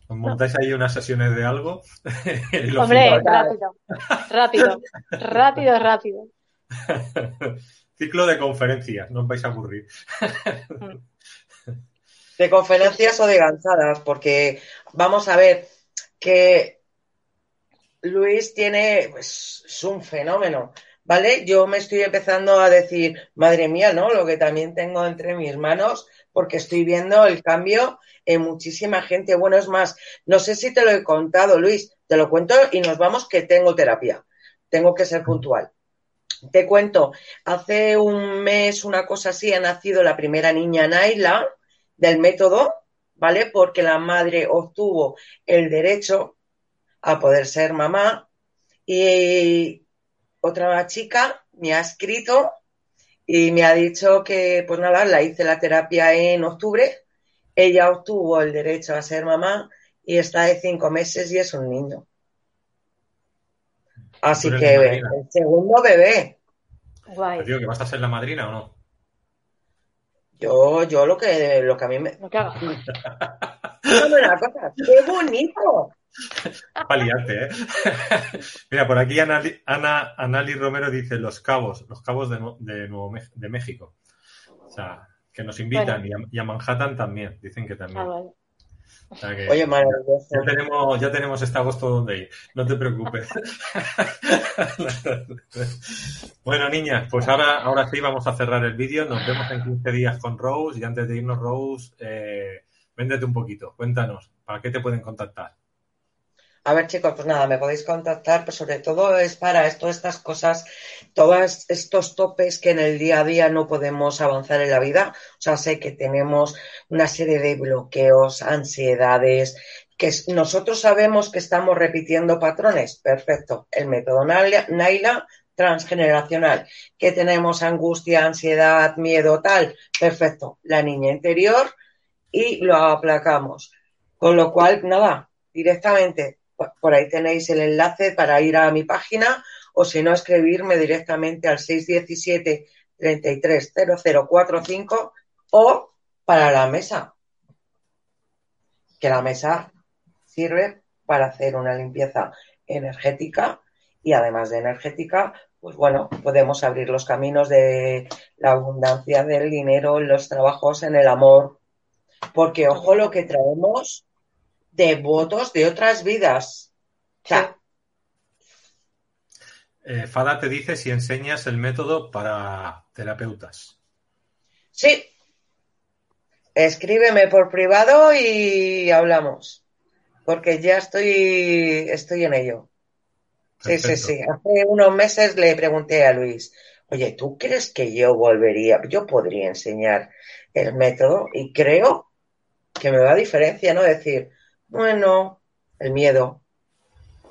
montáis ahí unas sesiones de algo. Hombre, rápido, rápido, rápido, rápido. Ciclo de conferencias, no os vais a aburrir. De conferencias o de gansadas, porque vamos a ver que Luis tiene, pues, es un fenómeno. ¿Vale? Yo me estoy empezando a decir, madre mía, ¿no? Lo que también tengo entre mis manos porque estoy viendo el cambio en muchísima gente. Bueno, es más, no sé si te lo he contado, Luis, te lo cuento y nos vamos que tengo terapia. Tengo que ser puntual. Te cuento, hace un mes, una cosa así, ha nacido la primera niña Naila del método, ¿vale? Porque la madre obtuvo el derecho a poder ser mamá y otra chica me ha escrito y me ha dicho que, pues nada, la hice la terapia en octubre. Ella obtuvo el derecho a ser mamá y está de cinco meses y es un niño. Así que el segundo bebé. Guay. digo que vas a ser la madrina o no? Yo, yo lo que, lo que a mí me. Lo que haga. una cosa, ¡qué bonito! Paliate, ¿eh? Mira, por aquí Ana, Ana, Anali Romero dice los cabos, los cabos de, de, Nuevo, de México. O sea, que nos invitan y, a, y, a, Manhattan también, dicen que también. Ah, vale. O sea que Oye, maravilloso. Ya tenemos, ya tenemos este agosto donde ir, no te preocupes. bueno, niñas, pues ahora, ahora sí vamos a cerrar el vídeo. Nos vemos en 15 días con Rose y antes de irnos, Rose, eh, véndete un poquito, cuéntanos, ¿para qué te pueden contactar? A ver, chicos, pues nada, me podéis contactar, pero sobre todo es para esto, estas cosas, todos estos topes que en el día a día no podemos avanzar en la vida. O sea, sé que tenemos una serie de bloqueos, ansiedades, que nosotros sabemos que estamos repitiendo patrones. Perfecto. El método Naila transgeneracional, que tenemos angustia, ansiedad, miedo, tal. Perfecto. La niña interior y lo aplacamos. Con lo cual, nada, directamente por ahí tenéis el enlace para ir a mi página o si no, escribirme directamente al 617 330045 o para la mesa. Que la mesa sirve para hacer una limpieza energética y además de energética, pues bueno, podemos abrir los caminos de la abundancia del dinero, los trabajos, en el amor. Porque ojo lo que traemos de votos de otras vidas. Eh, Fada te dice si enseñas el método para terapeutas. Sí. Escríbeme por privado y hablamos. Porque ya estoy, estoy en ello. Sí, sí, sí. Hace unos meses le pregunté a Luis, oye, ¿tú crees que yo volvería? Yo podría enseñar el método y creo que me da diferencia, ¿no? Decir, bueno, el miedo.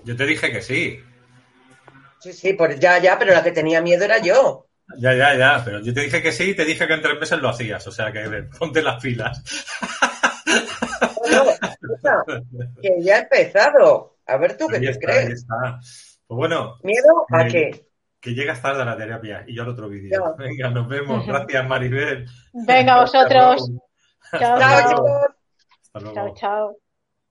Yo te dije que sí. Sí, sí, pues ya, ya, pero la que tenía miedo era yo. Ya, ya, ya, pero yo te dije que sí y te dije que en tres meses lo hacías, o sea que ponte las pilas. que ya he empezado. A ver tú qué te crees. está. Pues bueno. ¿Miedo a qué? Que llegas tarde a la terapia y yo al otro vídeo. Venga, nos vemos. Gracias, Maribel. Venga, vosotros. Chao, chao. Chao, chao.